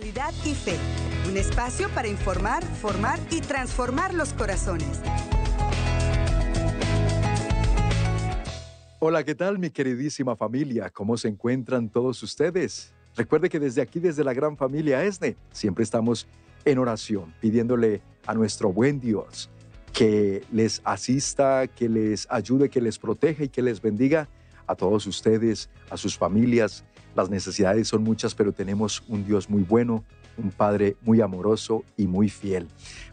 Y Fe, un espacio para informar, formar y transformar los corazones. Hola, ¿qué tal mi queridísima familia? ¿Cómo se encuentran todos ustedes? Recuerde que desde aquí, desde la gran familia ESNE, siempre estamos en oración, pidiéndole a nuestro buen Dios que les asista, que les ayude, que les proteja y que les bendiga a todos ustedes, a sus familias. Las necesidades son muchas, pero tenemos un Dios muy bueno, un Padre muy amoroso y muy fiel.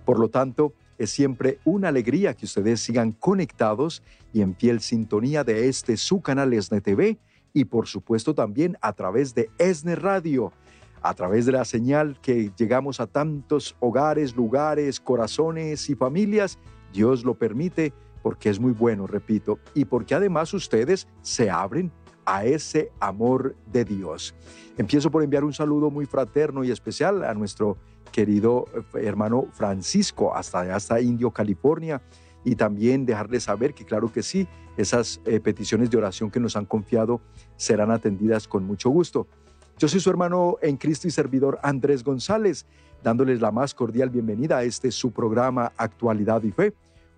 Por lo tanto, es siempre una alegría que ustedes sigan conectados y en fiel sintonía de este su canal ESNE TV y por supuesto también a través de ESNE Radio, a través de la señal que llegamos a tantos hogares, lugares, corazones y familias. Dios lo permite porque es muy bueno, repito, y porque además ustedes se abren a ese amor de Dios. Empiezo por enviar un saludo muy fraterno y especial a nuestro querido eh, hermano Francisco, hasta hasta Indio, California, y también dejarles saber que claro que sí, esas eh, peticiones de oración que nos han confiado serán atendidas con mucho gusto. Yo soy su hermano en Cristo y servidor Andrés González, dándoles la más cordial bienvenida a este su programa Actualidad y Fe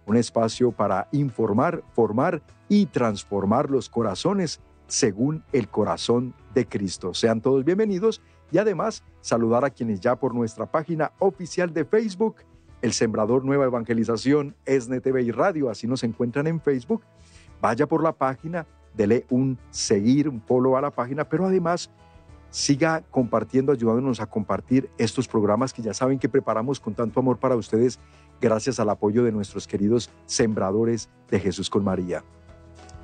un espacio para informar, formar y transformar los corazones según el corazón de Cristo. Sean todos bienvenidos y además saludar a quienes ya por nuestra página oficial de Facebook, El Sembrador Nueva Evangelización, ESNE y Radio, así nos encuentran en Facebook. Vaya por la página, dele un seguir, un follow a la página, pero además siga compartiendo, ayudándonos a compartir estos programas que ya saben que preparamos con tanto amor para ustedes gracias al apoyo de nuestros queridos sembradores de Jesús con María.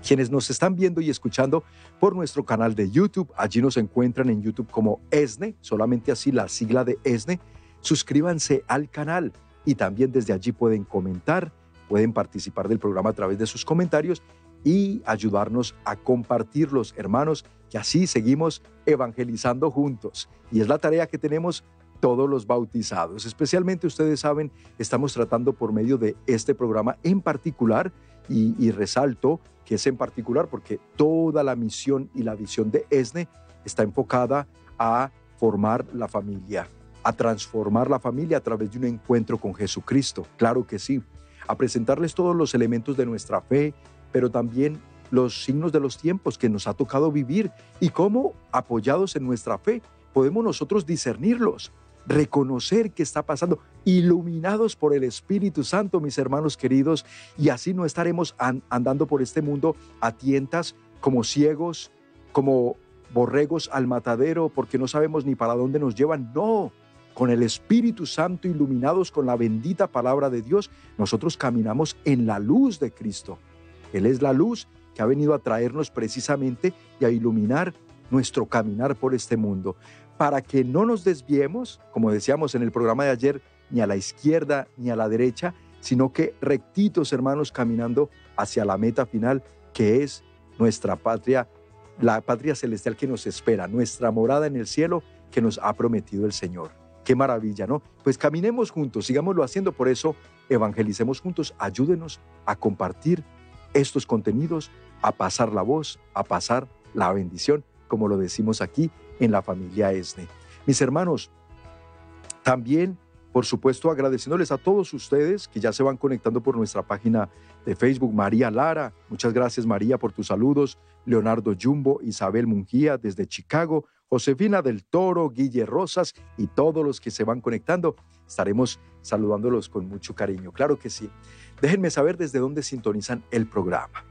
Quienes nos están viendo y escuchando por nuestro canal de YouTube, allí nos encuentran en YouTube como ESNE, solamente así la sigla de ESNE, suscríbanse al canal y también desde allí pueden comentar, pueden participar del programa a través de sus comentarios y ayudarnos a compartirlos, hermanos, que así seguimos evangelizando juntos. Y es la tarea que tenemos todos los bautizados. Especialmente ustedes saben, estamos tratando por medio de este programa en particular, y, resalto que es en particular porque toda la misión y la visión de ESNE está enfocada a formar la familia, a transformar la familia a través de un encuentro con Jesucristo. Claro que sí, a presentarles todos los elementos de nuestra fe, pero también los signos de los tiempos que nos ha tocado vivir y cómo, apoyados en nuestra fe, podemos nosotros discernirlos reconocer qué está pasando, iluminados por el Espíritu Santo, mis hermanos queridos, y así no estaremos andando por este mundo a tientas como ciegos, como borregos al matadero, porque no sabemos ni para dónde nos llevan. No, con el Espíritu Santo iluminados con la bendita palabra de Dios, nosotros caminamos en la luz de Cristo. Él es la luz que ha venido a traernos precisamente y a iluminar nuestro caminar por este mundo para que no nos desviemos, como decíamos en el programa de ayer, ni a la izquierda ni a la derecha, sino que rectitos, hermanos, caminando hacia la meta final, que es nuestra patria, la patria celestial que nos espera, nuestra morada en el cielo que nos ha prometido el Señor. Qué maravilla, ¿no? Pues caminemos juntos, sigámoslo haciendo, por eso evangelicemos juntos, ayúdenos a compartir estos contenidos, a pasar la voz, a pasar la bendición, como lo decimos aquí en la familia ESNE. Mis hermanos, también, por supuesto, agradeciéndoles a todos ustedes que ya se van conectando por nuestra página de Facebook. María Lara, muchas gracias María por tus saludos. Leonardo Jumbo, Isabel Mungía desde Chicago, Josefina del Toro, Guille Rosas y todos los que se van conectando. Estaremos saludándolos con mucho cariño, claro que sí. Déjenme saber desde dónde sintonizan el programa.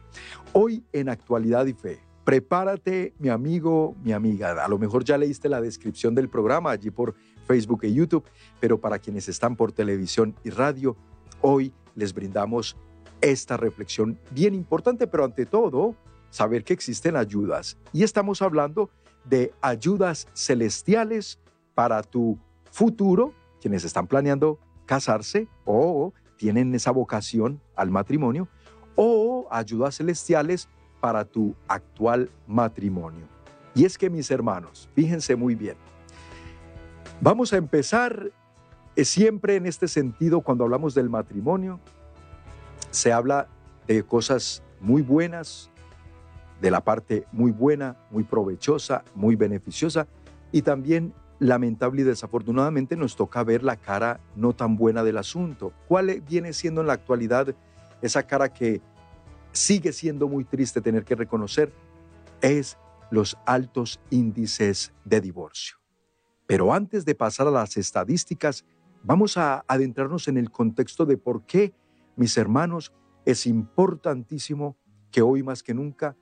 Hoy en Actualidad y Fe Prepárate, mi amigo, mi amiga. A lo mejor ya leíste la descripción del programa allí por Facebook y YouTube, pero para quienes están por televisión y radio, hoy les brindamos esta reflexión bien importante, pero ante todo, saber que existen ayudas. Y estamos hablando de ayudas celestiales para tu futuro, quienes están planeando casarse o tienen esa vocación al matrimonio, o ayudas celestiales tu actual matrimonio. Y es que mis hermanos, fíjense muy bien, vamos a empezar eh, siempre en este sentido cuando hablamos del matrimonio, se habla de cosas muy buenas, de la parte muy buena, muy provechosa, muy beneficiosa, y también lamentable y desafortunadamente nos toca ver la cara no tan buena del asunto. ¿Cuál viene siendo en la actualidad esa cara que sigue siendo muy triste tener que reconocer? Es los altos índices de divorcio. Pero antes de pasar a las estadísticas, vamos a adentrarnos en el contexto de por qué, mis hermanos, es importantísimo que hoy más que nunca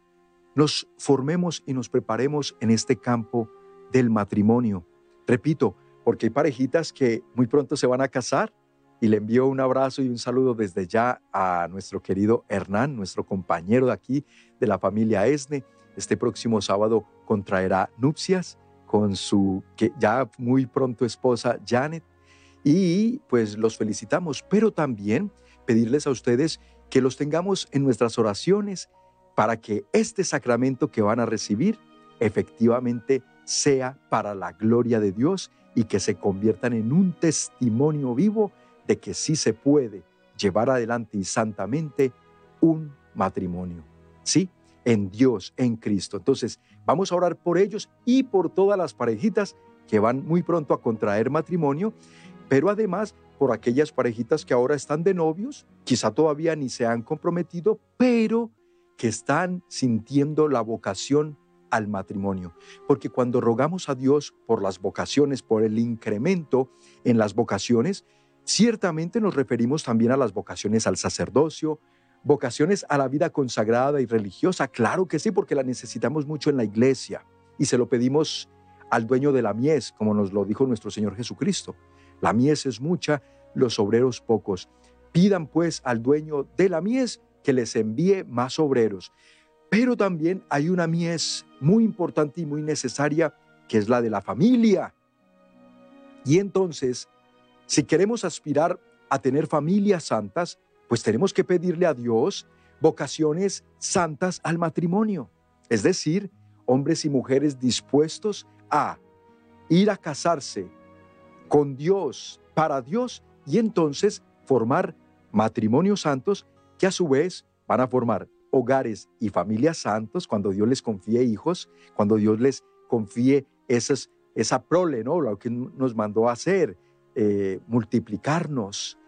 nos formemos y nos preparemos en este campo del matrimonio. Repito, porque hay parejitas que muy pronto se van a casar y le envío un abrazo y un saludo desde ya a nuestro querido Hernán, nuestro compañero de aquí de la familia Esne. Este próximo sábado contraerá nupcias con su que ya muy pronto esposa Janet y pues los felicitamos, pero también pedirles a ustedes que los tengamos en nuestras oraciones para que este sacramento que van a recibir efectivamente sea para la gloria de Dios y que se conviertan en un testimonio vivo de que sí se puede llevar adelante y santamente un matrimonio. ¿Sí? En Dios, en Cristo. Entonces, vamos a orar por ellos y por todas las parejitas que van muy pronto a contraer matrimonio, pero además por aquellas parejitas que ahora están de novios, quizá todavía ni se han comprometido, pero que están sintiendo la vocación al matrimonio. Porque cuando rogamos a Dios por las vocaciones, por el incremento en las vocaciones, ciertamente nos referimos también a las vocaciones al sacerdocio, vocaciones a la vida consagrada y religiosa. Claro que sí, porque la necesitamos mucho en la iglesia y se lo pedimos al dueño de la mies, como nos lo dijo nuestro Señor Jesucristo. La mies es mucha, los obreros pocos. Pidan pues al dueño de la mies que les envíe más obreros. Pero también hay una mies muy importante y muy necesaria, que es la de la familia. Y entonces, si queremos aspirar a tener familias santas, pues tenemos que pedirle a Dios vocaciones santas al matrimonio. Es decir, hombres y mujeres dispuestos a ir a casarse con Dios, para Dios, y entonces formar matrimonios santos que a su vez van a formar hogares y familias santos cuando Dios les confíe hijos, cuando Dios les confíe esas, esa prole, ¿no? Lo que nos mandó hacer, eh, multiplicarnos.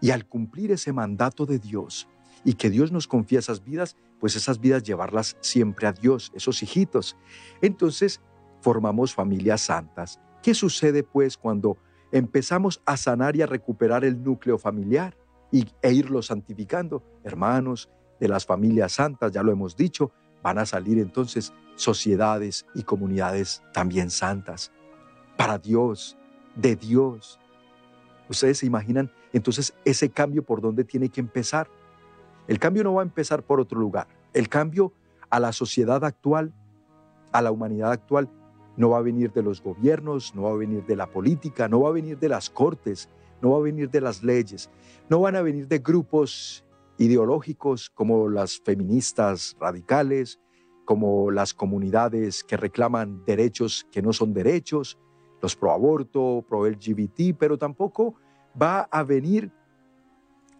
Y al cumplir ese mandato de Dios y que Dios nos confía esas vidas, pues esas vidas llevarlas siempre a Dios, esos hijitos. Entonces formamos familias santas. ¿Qué sucede pues cuando empezamos a sanar y a recuperar el núcleo familiar? y, e irlo santificando. Hermanos de las familias santas, ya lo hemos dicho, van a salir entonces sociedades y comunidades también santas. Para Dios, de Dios. Ustedes se imaginan entonces ese cambio por dónde tiene que empezar. El cambio no va a empezar por otro lugar. El cambio a la sociedad actual, a la humanidad actual, no va a venir de los gobiernos, no va a venir de la política, no va a venir de las cortes, no va a venir de las leyes, no van a venir de grupos ideológicos como las feministas radicales, como las comunidades que reclaman derechos que no son derechos, los pro aborto, pro LGBT, pero tampoco va a venir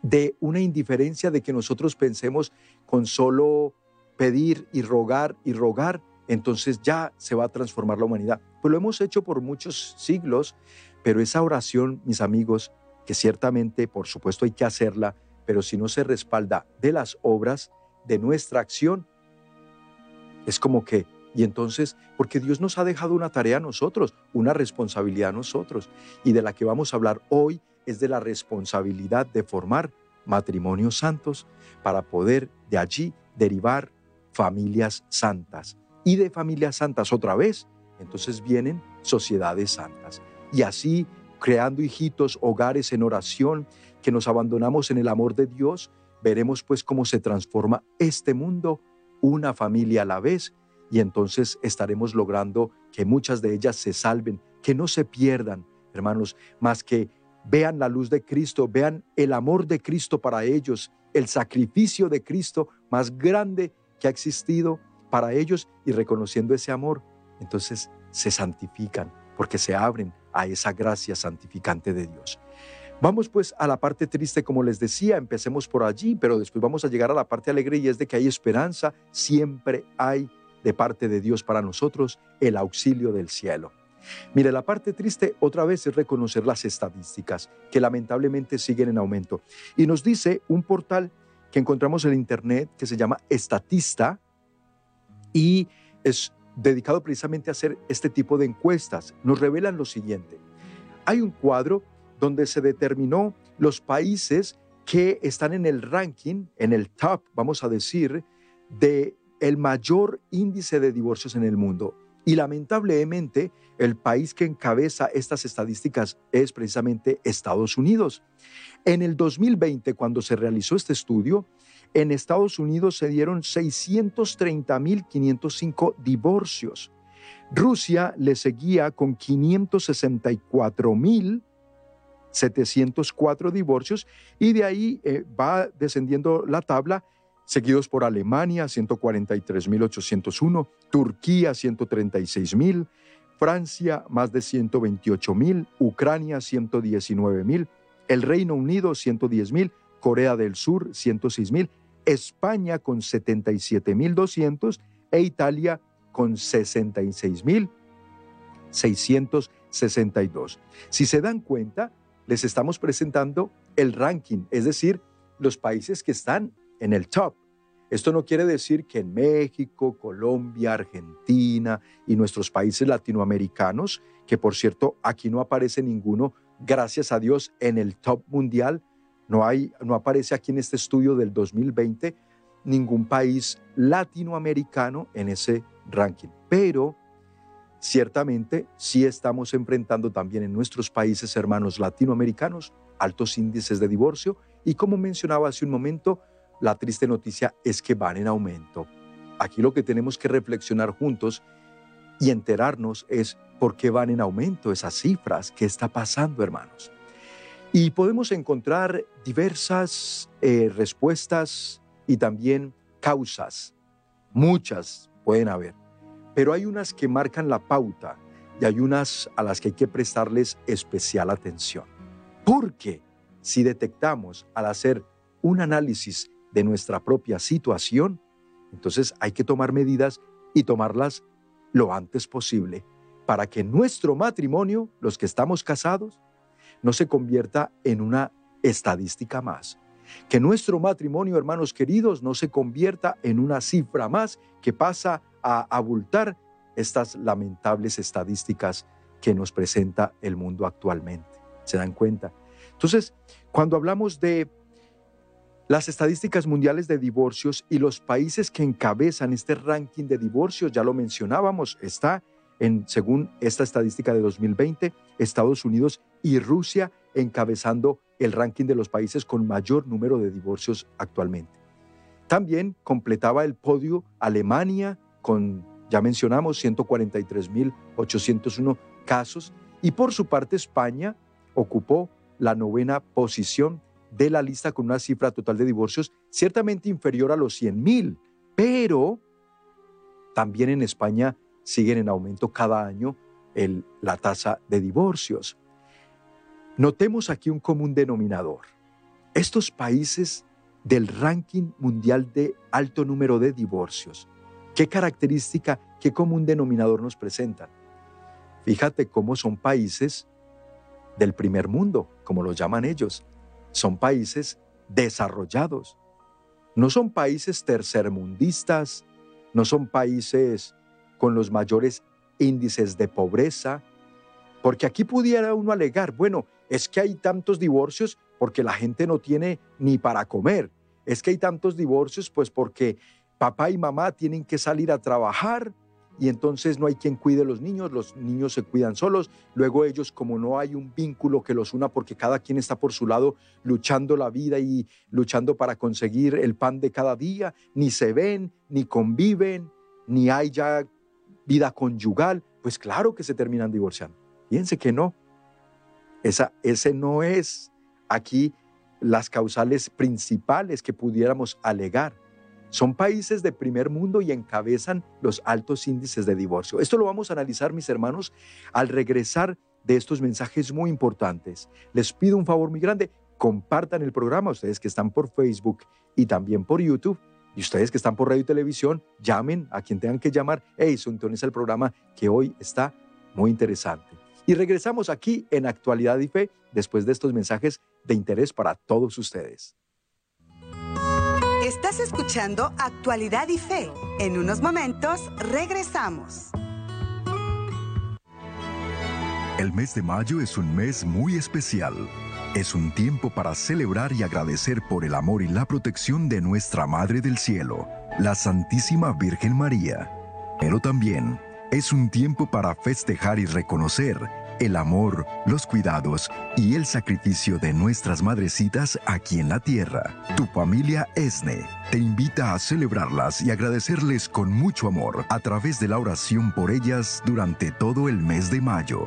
de una indiferencia de que nosotros pensemos con solo pedir y rogar y rogar, entonces ya se va a transformar la humanidad. Pues lo hemos hecho por muchos siglos, pero esa oración, mis amigos, que ciertamente, por supuesto, hay que hacerla, pero si no se respalda de las obras, de nuestra acción, es como que, y entonces, porque Dios nos ha dejado una tarea a nosotros, una responsabilidad a nosotros, y de la que vamos a hablar hoy es de la responsabilidad de formar matrimonios santos para poder de allí derivar familias santas. Y de familias santas otra vez, entonces vienen sociedades santas. Y así, creando hijitos, hogares en oración, que nos abandonamos en el amor de Dios, veremos pues cómo se transforma este mundo, una familia a la vez, y entonces estaremos logrando que muchas de ellas se salven, que no se pierdan, hermanos, más que vean la luz de Cristo, vean el amor de Cristo para ellos, el sacrificio de Cristo más grande que ha existido para ellos y reconociendo ese amor, entonces se santifican porque se abren a esa gracia santificante de Dios. Vamos pues a la parte triste, como les decía, empecemos por allí, pero después vamos a llegar a la parte alegre y es de que hay esperanza, siempre hay de parte de Dios para nosotros el auxilio del cielo. Mire, la parte triste otra vez es reconocer las estadísticas que lamentablemente siguen en aumento. Y nos dice un portal que encontramos en Internet que se llama Estatista y es dedicado precisamente a hacer este tipo de encuestas. Nos revelan lo siguiente. Hay un cuadro donde se determinó los países que están en el ranking, en el top, vamos a decir, de el mayor índice de divorcios en el mundo. Y lamentablemente, el país que encabeza estas estadísticas es precisamente Estados Unidos. En el 2020, cuando se realizó este estudio, en Estados Unidos se dieron 630.505 divorcios. Rusia le seguía con 564.704 divorcios y de ahí eh, va descendiendo la tabla seguidos por Alemania 143.801, Turquía 136.000, Francia más de 128.000, Ucrania 119.000, el Reino Unido 110.000, Corea del Sur 106.000, España con 77.200 e Italia con 66.662. Si se dan cuenta, les estamos presentando el ranking, es decir, los países que están en el top. Esto no quiere decir que en México, Colombia, Argentina y nuestros países latinoamericanos, que por cierto aquí no aparece ninguno, gracias a Dios, en el top mundial, no, hay, no aparece aquí en este estudio del 2020 ningún país latinoamericano en ese ranking. Pero ciertamente sí estamos enfrentando también en nuestros países hermanos latinoamericanos altos índices de divorcio y como mencionaba hace un momento, la triste noticia es que van en aumento. Aquí lo que tenemos que reflexionar juntos y enterarnos es por qué van en aumento esas cifras, qué está pasando, hermanos. Y podemos encontrar diversas eh, respuestas y también causas. Muchas pueden haber, pero hay unas que marcan la pauta y hay unas a las que hay que prestarles especial atención. Porque si detectamos al hacer un análisis de nuestra propia situación, entonces hay que tomar medidas y tomarlas lo antes posible para que nuestro matrimonio, los que estamos casados, no se convierta en una estadística más. Que nuestro matrimonio, hermanos queridos, no se convierta en una cifra más que pasa a abultar estas lamentables estadísticas que nos presenta el mundo actualmente. ¿Se dan cuenta? Entonces, cuando hablamos de las estadísticas mundiales de divorcios y los países que encabezan este ranking de divorcios, ya lo mencionábamos, está en, según esta estadística de 2020, Estados Unidos y Rusia encabezando el ranking de los países con mayor número de divorcios actualmente. También completaba el podio Alemania con, ya mencionamos, 143.801 casos y por su parte España ocupó la novena posición de la lista con una cifra total de divorcios ciertamente inferior a los 100.000, pero también en España siguen en aumento cada año el, la tasa de divorcios. Notemos aquí un común denominador. Estos países del ranking mundial de alto número de divorcios, ¿qué característica, qué común denominador nos presentan? Fíjate cómo son países del primer mundo, como lo llaman ellos. Son países desarrollados. No son países tercermundistas, no son países con los mayores índices de pobreza, porque aquí pudiera uno alegar, bueno, es que hay tantos divorcios porque la gente no tiene ni para comer, es que hay tantos divorcios pues porque papá y mamá tienen que salir a trabajar y entonces no hay quien cuide los niños, los niños se cuidan solos, luego ellos como no hay un vínculo que los una porque cada quien está por su lado luchando la vida y luchando para conseguir el pan de cada día, ni se ven, ni conviven, ni hay ya vida conyugal, pues claro que se terminan divorciando. Fíjense que no. Esa, ese no es aquí las causales principales que pudiéramos alegar. Son países de primer mundo y encabezan los altos índices de divorcio. Esto lo vamos a analizar, mis hermanos, al regresar de estos mensajes muy importantes. Les pido un favor muy grande, compartan el programa, ustedes que están por Facebook y también por YouTube, y ustedes que están por radio y televisión, llamen a quien tengan que llamar. Hey, es el programa que hoy está muy interesante. Y regresamos aquí en Actualidad y Fe después de estos mensajes de interés para todos ustedes. Escuchando Actualidad y Fe. En unos momentos regresamos. El mes de mayo es un mes muy especial. Es un tiempo para celebrar y agradecer por el amor y la protección de nuestra Madre del Cielo, la Santísima Virgen María. Pero también es un tiempo para festejar y reconocer el amor, los cuidados y el sacrificio de nuestras madrecitas aquí en la tierra. Tu familia ESNE te invita a celebrarlas y agradecerles con mucho amor a través de la oración por ellas durante todo el mes de mayo.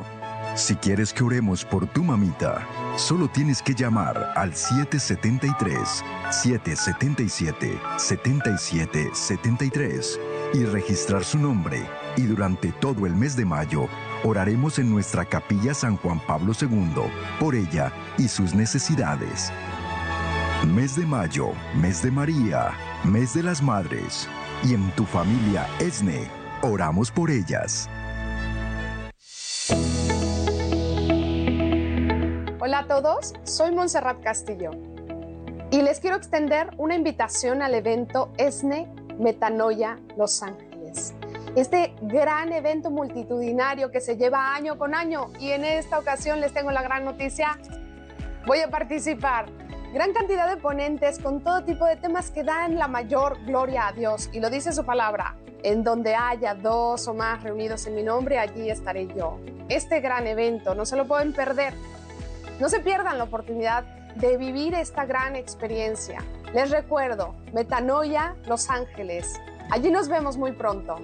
Si quieres que oremos por tu mamita, solo tienes que llamar al 773-777-7773 y registrar su nombre y durante todo el mes de mayo oraremos en nuestra capilla San Juan Pablo II por ella y sus necesidades. Mes de mayo, mes de María, mes de las madres. Y en tu familia ESNE, oramos por ellas. Hola a todos, soy Montserrat Castillo y les quiero extender una invitación al evento ESNE Metanoia Los Ángeles. Este gran evento multitudinario que se lleva año con año y en esta ocasión les tengo la gran noticia, voy a participar. Gran cantidad de ponentes con todo tipo de temas que dan la mayor gloria a Dios y lo dice su palabra. En donde haya dos o más reunidos en mi nombre, allí estaré yo. Este gran evento no se lo pueden perder. No se pierdan la oportunidad de vivir esta gran experiencia. Les recuerdo, Metanoia, Los Ángeles. Allí nos vemos muy pronto.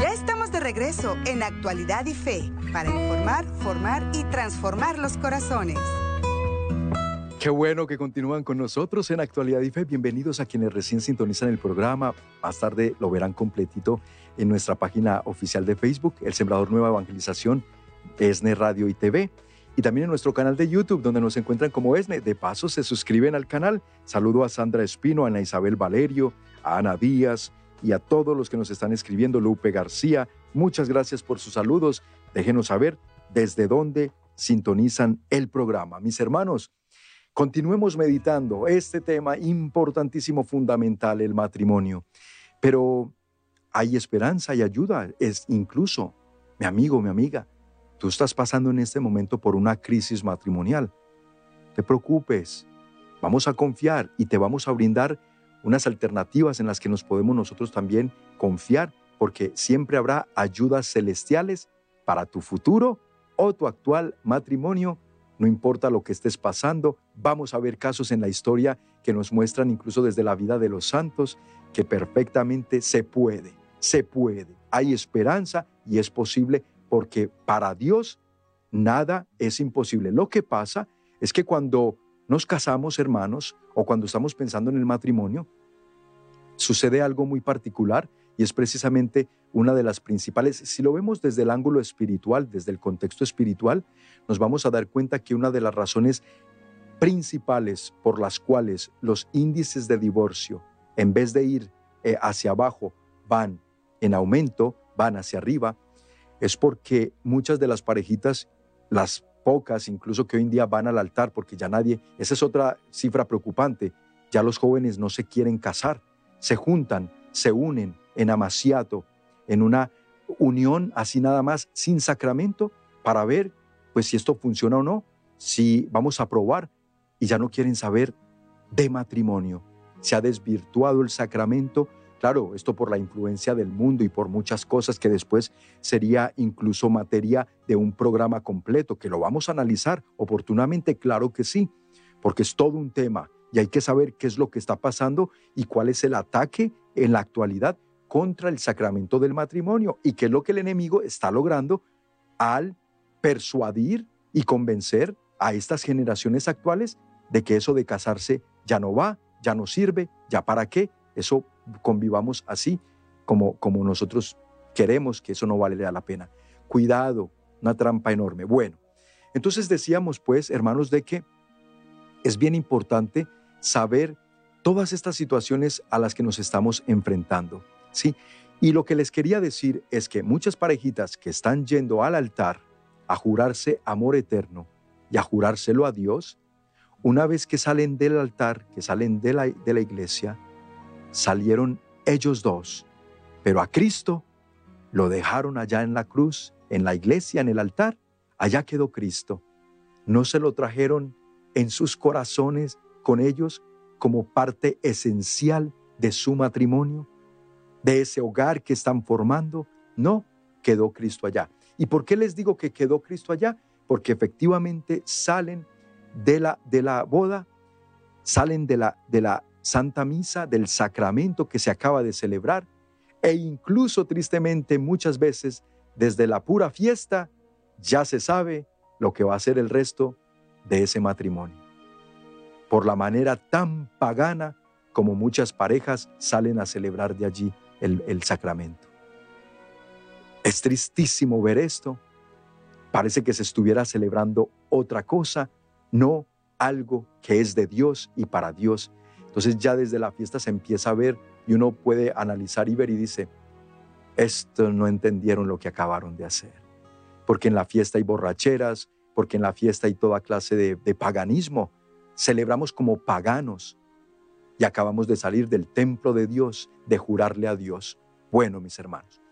Ya estamos de regreso en Actualidad y Fe para informar, formar y transformar los corazones. Qué bueno que continúan con nosotros en Actualidad y Fe. Bienvenidos a quienes recién sintonizan el programa. Más tarde lo verán completito en nuestra página oficial de Facebook, El Sembrador Nueva Evangelización, ESNE Radio y TV. Y también en nuestro canal de YouTube, donde nos encuentran como ESNE. De paso, se suscriben al canal. Saludo a Sandra Espino, a Ana Isabel Valerio, a Ana Díaz y a todos los que nos están escribiendo. Lupe García, muchas gracias por sus saludos. Déjenos saber desde dónde sintonizan el programa. Mis hermanos, continuemos meditando este tema importantísimo, fundamental, el matrimonio. Pero hay esperanza y ayuda. Es incluso, mi amigo, mi amiga, tú estás pasando en este momento por una crisis matrimonial. Te preocupes, vamos a confiar y te vamos a brindar unas alternativas en las que nos podemos nosotros también confiar, porque siempre habrá ayudas celestiales para tu futuro o tu actual matrimonio. No importa lo que estés pasando, vamos a ver casos en la historia que nos muestran incluso desde la vida de los santos que perfectamente se puede se puede, hay esperanza y es posible porque para Dios nada es imposible. Lo que pasa es que cuando nos casamos, hermanos, o cuando estamos pensando en el matrimonio, sucede algo muy particular y es precisamente una de las principales, si lo vemos desde el ángulo espiritual, desde el contexto espiritual, nos vamos a dar cuenta que una de las razones principales por las cuales los índices de divorcio, en vez de ir eh, hacia abajo, van en aumento, van hacia arriba, es porque muchas de las parejitas, las pocas incluso que hoy en día van al altar, porque ya nadie, esa es otra cifra preocupante, ya los jóvenes no se quieren casar, se juntan, se unen en amaciato, en una unión así nada más, sin sacramento, para ver pues si esto funciona o no, si vamos a probar y ya no quieren saber de matrimonio. Se ha desvirtuado el sacramento Claro, esto por la influencia del mundo y por muchas cosas que después sería incluso materia de un programa completo, que lo vamos a analizar oportunamente, claro que sí, porque es todo un tema y hay que saber qué es lo que está pasando y cuál es el ataque en la actualidad contra el sacramento del matrimonio y qué es lo que el enemigo está logrando al persuadir y convencer a estas generaciones actuales de que eso de casarse ya no va, ya no sirve, ya para qué, eso convivamos así como, como nosotros queremos, que eso no vale la pena. Cuidado, una trampa enorme. Bueno, entonces decíamos pues, hermanos, de que es bien importante saber todas estas situaciones a las que nos estamos enfrentando, ¿sí? Y lo que les quería decir es que muchas parejitas que están yendo al altar a jurarse amor eterno y a jurárselo a Dios, una vez que salen del altar, que salen de la, de la iglesia, salieron ellos dos, pero a Cristo lo dejaron allá en la cruz, en la iglesia, en el altar, allá quedó Cristo. No se lo trajeron en sus corazones con ellos como parte esencial de su matrimonio, de ese hogar que están formando. No, quedó Cristo allá. ¿Y por qué les digo que quedó Cristo allá? Porque efectivamente salen de la, de la boda, salen de la, de la Santa Misa, del sacramento que se acaba de celebrar, e incluso tristemente muchas veces desde la pura fiesta ya se sabe lo que va a ser el resto de ese matrimonio. Por la manera tan pagana como muchas parejas salen a celebrar de allí el, sacramento. Es tristísimo ver esto. Parece que se estuviera celebrando otra cosa, no algo que es de Dios y para Dios. Entonces ya desde la fiesta se empieza a ver y uno puede analizar y ver y dice, esto no entendieron lo que acabaron de hacer. Porque en la fiesta hay borracheras, porque en la fiesta hay toda clase de, de paganismo. Celebramos como paganos y acabamos de salir del templo de Dios, de jurarle a Dios. Bueno, mis hermanos,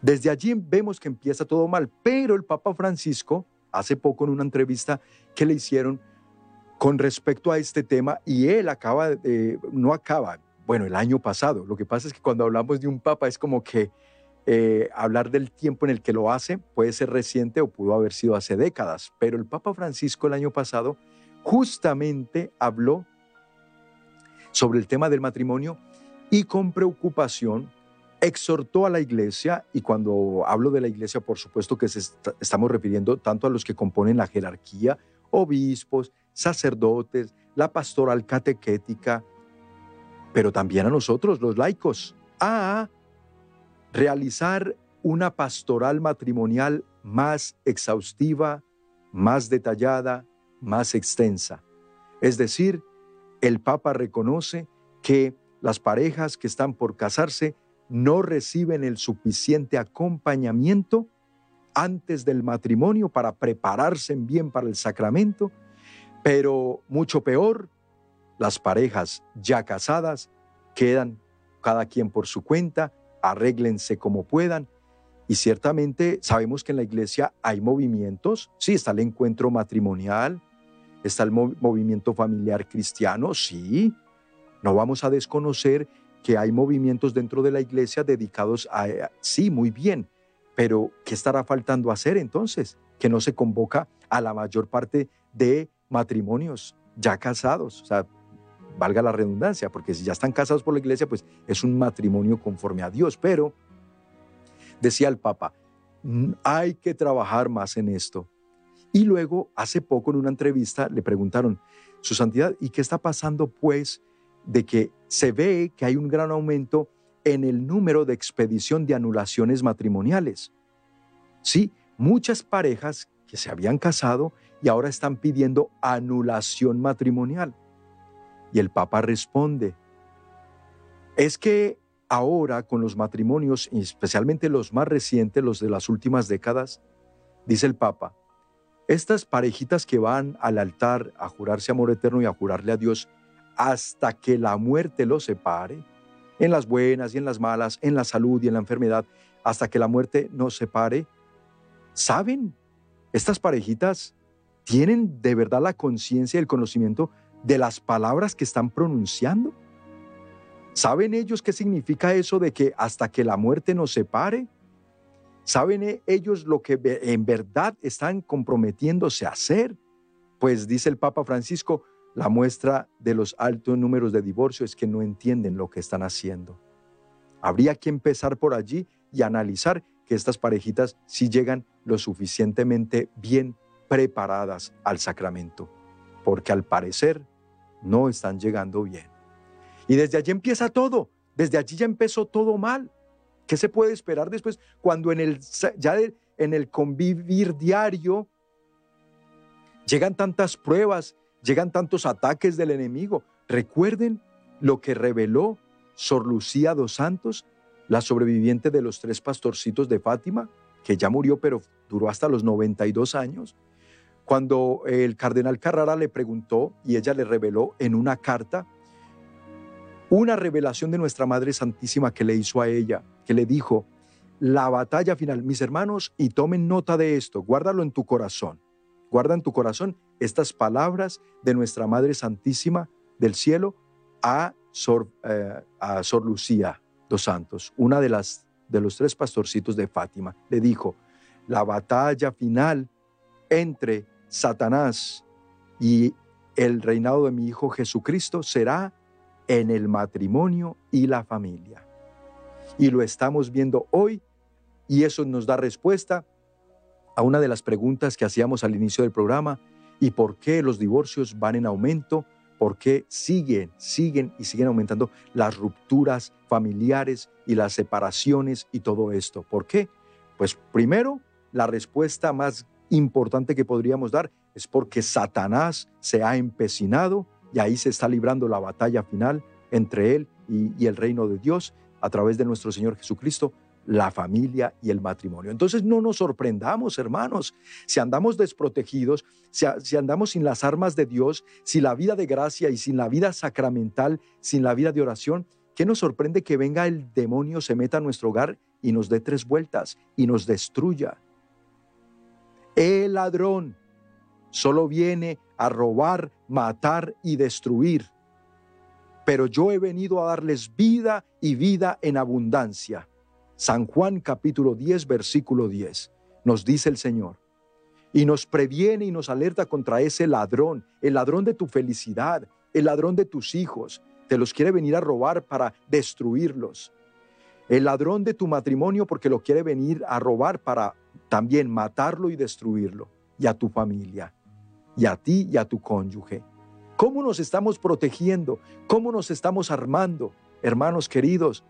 desde allí vemos que empieza todo mal, pero el Papa Francisco, hace poco en una entrevista que le hicieron con respecto a este tema, y él acaba, no acaba, bueno, el año pasado, lo que pasa es que cuando hablamos de un Papa es como que eh, hablar del tiempo en el que lo hace puede ser reciente o pudo haber sido hace décadas, pero el Papa Francisco el año pasado justamente habló sobre el tema del matrimonio y con preocupación exhortó a la iglesia, y cuando hablo de la iglesia, por supuesto que estamos refiriendo tanto a los que componen la jerarquía, obispos, sacerdotes, la pastoral catequética, pero también a nosotros, los laicos, a realizar una pastoral matrimonial más exhaustiva, más detallada, más extensa. Es decir, el Papa reconoce que las parejas que están por casarse no reciben el suficiente acompañamiento antes del matrimonio para prepararse bien para el sacramento, pero mucho peor, las parejas ya casadas quedan cada quien por su cuenta, arréglense como puedan. Y ciertamente sabemos que en la iglesia hay movimientos, sí, está el encuentro matrimonial, está el movimiento familiar cristiano, sí. No vamos a desconocer que hay movimientos dentro de la iglesia dedicados a, sí, muy bien, pero ¿qué estará faltando hacer entonces? Que no se convoca a la mayor parte de matrimonios ya casados, o sea, valga la redundancia, porque si ya están casados por la iglesia, pues es un matrimonio conforme a Dios, pero decía el Papa, hay que trabajar más en esto. Y luego, hace poco en una entrevista, le preguntaron, Su Santidad, ¿y qué está pasando pues de que se ve que hay un gran aumento en el número de expedición de anulaciones matrimoniales? Sí, muchas parejas que se habían casado y ahora están pidiendo anulación matrimonial. Y el Papa responde, es que ahora con los matrimonios, especialmente los más recientes, los de las últimas décadas, dice el Papa, estas parejitas que van al altar a jurarse amor eterno y a jurarle a Dios hasta que la muerte los separe, en las buenas y en las malas, en la salud y en la enfermedad, hasta que la muerte nos separe, ¿saben? Estas parejitas tienen de verdad la conciencia y el conocimiento de las palabras que están pronunciando. ¿Saben ellos qué significa eso de que hasta que la muerte nos separe? ¿Saben e-, ellos lo que en verdad están comprometiéndose a hacer? Pues dice el Papa Francisco, la muestra de los altos números de divorcio es que no entienden lo que están haciendo. Habría que empezar por allí y analizar que estas parejitas sí llegan lo suficientemente bien preparadas al sacramento, porque al parecer no están llegando bien. Y desde allí empieza todo, desde allí ya empezó todo mal. ¿Qué se puede esperar después cuando en el, ya en el convivir diario llegan tantas pruebas, llegan tantos ataques del enemigo? Recuerden lo que reveló Sor Lucía dos Santos la sobreviviente de los tres pastorcitos de Fátima, que ya murió pero duró hasta los 92 años, cuando el cardenal Carrara le preguntó y ella le reveló en una carta una revelación de nuestra Madre Santísima que le hizo a ella, que le dijo, la batalla final, mis hermanos, y tomen nota de esto, guárdalo en tu corazón, guarda en tu corazón estas palabras de nuestra Madre Santísima del cielo a Sor, eh, a Sor Lucía dos Santos, una de las de los tres pastorcitos de Fátima, le dijo, la batalla final entre Satanás y el reinado de mi Hijo Jesucristo será en el matrimonio y la familia. Y lo estamos viendo hoy y eso nos da respuesta a una de las preguntas que hacíamos al inicio del programa y por qué los divorcios van en aumento, por qué siguen, siguen y siguen aumentando las rupturas familiares y las separaciones y todo esto. ¿Por qué? Pues primero, la respuesta más importante que podríamos dar es porque Satanás se ha empecinado y ahí se está librando la batalla final entre él y, el reino de Dios a través de nuestro Señor Jesucristo, la familia y el matrimonio. Entonces no nos sorprendamos, hermanos, si andamos desprotegidos, si, andamos sin las armas de Dios, sin la vida de gracia y sin la vida sacramental, sin la vida de oración, ¿qué nos sorprende que venga el demonio, se meta a nuestro hogar y nos dé tres vueltas y nos destruya? El ladrón solo viene a robar, matar y destruir. Pero yo he venido a darles vida y vida en abundancia. San Juan capítulo 10, versículo 10. Nos dice el Señor. Y nos previene y nos alerta contra ese ladrón, el ladrón de tu felicidad, el ladrón de tus hijos. Te los quiere venir a robar para destruirlos. El ladrón de tu matrimonio porque lo quiere venir a robar para también matarlo y destruirlo, y a tu familia, y a ti y a tu cónyuge. ¿Cómo nos estamos protegiendo? ¿Cómo nos estamos armando, hermanos queridos,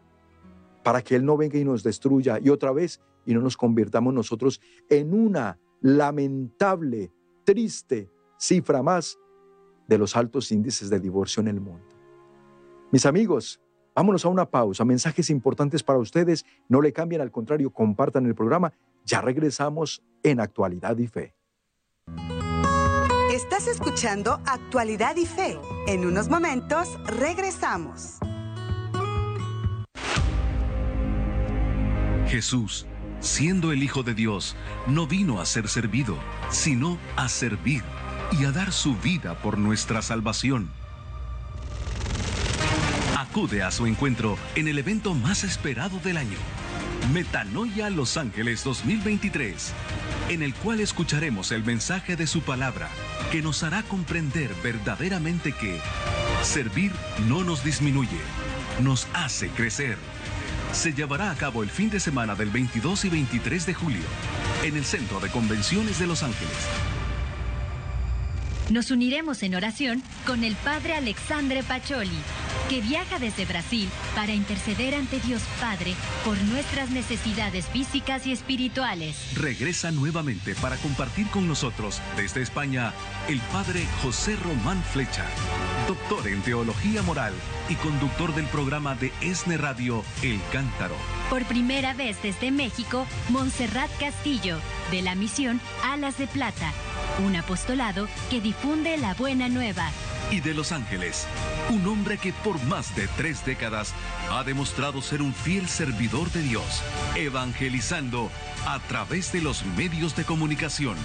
para que Él no venga y nos destruya y otra vez y no nos convirtamos nosotros en una lamentable, triste cifra más de los altos índices de divorcio en el mundo? Mis amigos, vámonos a una pausa. Mensajes importantes para ustedes. No le cambien, al contrario, compartan el programa ya regresamos en Actualidad y Fe. Estás escuchando Actualidad y Fe. En unos momentos regresamos. Jesús, siendo el Hijo de Dios, no vino a ser servido, sino a servir y a dar su vida por nuestra salvación. Acude a su encuentro en el evento más esperado del año Metanoia Los Ángeles 2023, en el cual escucharemos el mensaje de su palabra que nos hará comprender verdaderamente que servir no nos disminuye, nos hace crecer. Se llevará a cabo el fin de semana del 22 y 23 de julio en el Centro de Convenciones de Los Ángeles. Nos uniremos en oración con el Padre Alexandre Pacholi que viaja desde Brasil para interceder ante Dios Padre por nuestras necesidades físicas y espirituales. Regresa nuevamente para compartir con nosotros desde España el Padre José Román Flecha, doctor en teología moral y conductor del programa de ESNE Radio El Cántaro. Por primera vez desde México, Montserrat Castillo, de la misión Alas de Plata, un apostolado que difunde la buena nueva y de Los Ángeles, un hombre que por más de tres décadas ha demostrado ser un fiel servidor de Dios, evangelizando a través de los medios de comunicación.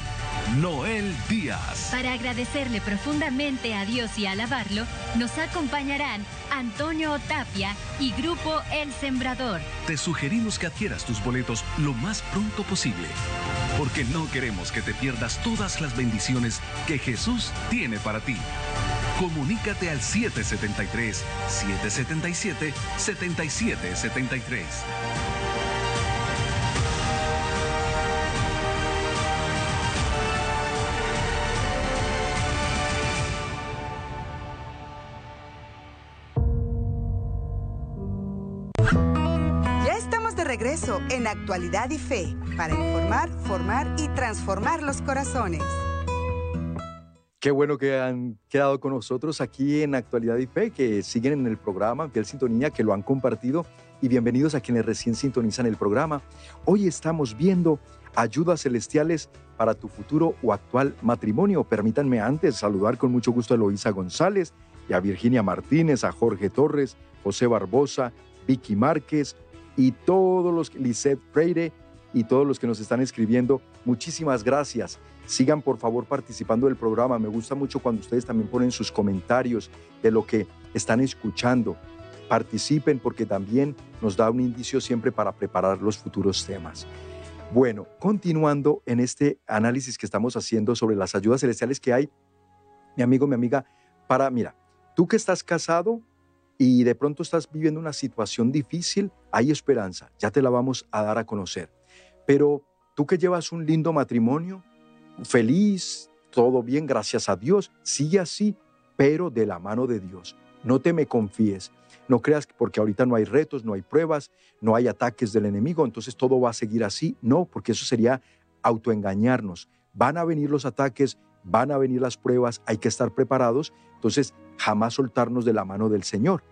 Noel Díaz. Para agradecerle profundamente a Dios y alabarlo, nos acompañarán Antonio Otapia y Grupo El Sembrador. Te sugerimos que adquieras tus boletos lo más pronto posible, porque no queremos que te pierdas todas las bendiciones que Jesús tiene para ti. Comunícate al 777-777-7773. Ya estamos de regreso en Actualidad y Fe para informar, formar y transformar los corazones. Qué bueno que han quedado con nosotros aquí en Actualidad Fe, que siguen en el programa, Fiel Sintonía, que lo han compartido y bienvenidos a quienes recién sintonizan el programa. Hoy estamos viendo ayudas celestiales para tu futuro o actual matrimonio. Permítanme antes saludar con mucho gusto a Eloísa González y a Virginia Martínez, a Jorge Torres, José Barbosa, Vicky Márquez y todos los, Lisette Freire y todos los que nos están escribiendo. Muchísimas gracias. Sigan por favor participando del programa. Me gusta mucho cuando ustedes también ponen sus comentarios de lo que están escuchando. Participen porque también nos da un indicio siempre para preparar los futuros temas. Bueno, continuando en este análisis que estamos haciendo sobre las ayudas celestiales que hay, mi amigo, mi amiga, para, mira, tú que estás casado y de pronto estás viviendo una situación difícil, hay esperanza, ya te la vamos a dar a conocer. Pero tú que llevas un lindo matrimonio, feliz, todo bien, gracias a Dios, sigue así, pero de la mano de Dios. No te me confíes. No creas que porque ahorita no hay retos, no hay pruebas, no hay ataques del enemigo, entonces todo va a seguir así. No, porque eso sería autoengañarnos. Van a venir los ataques, van a venir las pruebas, hay que estar preparados. Entonces, jamás soltarnos de la mano del Señor.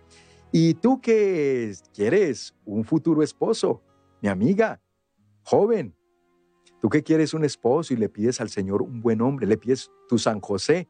Y tú que quieres un futuro esposo, mi amiga, joven, Tú que quieres un esposo y le pides al Señor un buen hombre, le pides tu San José,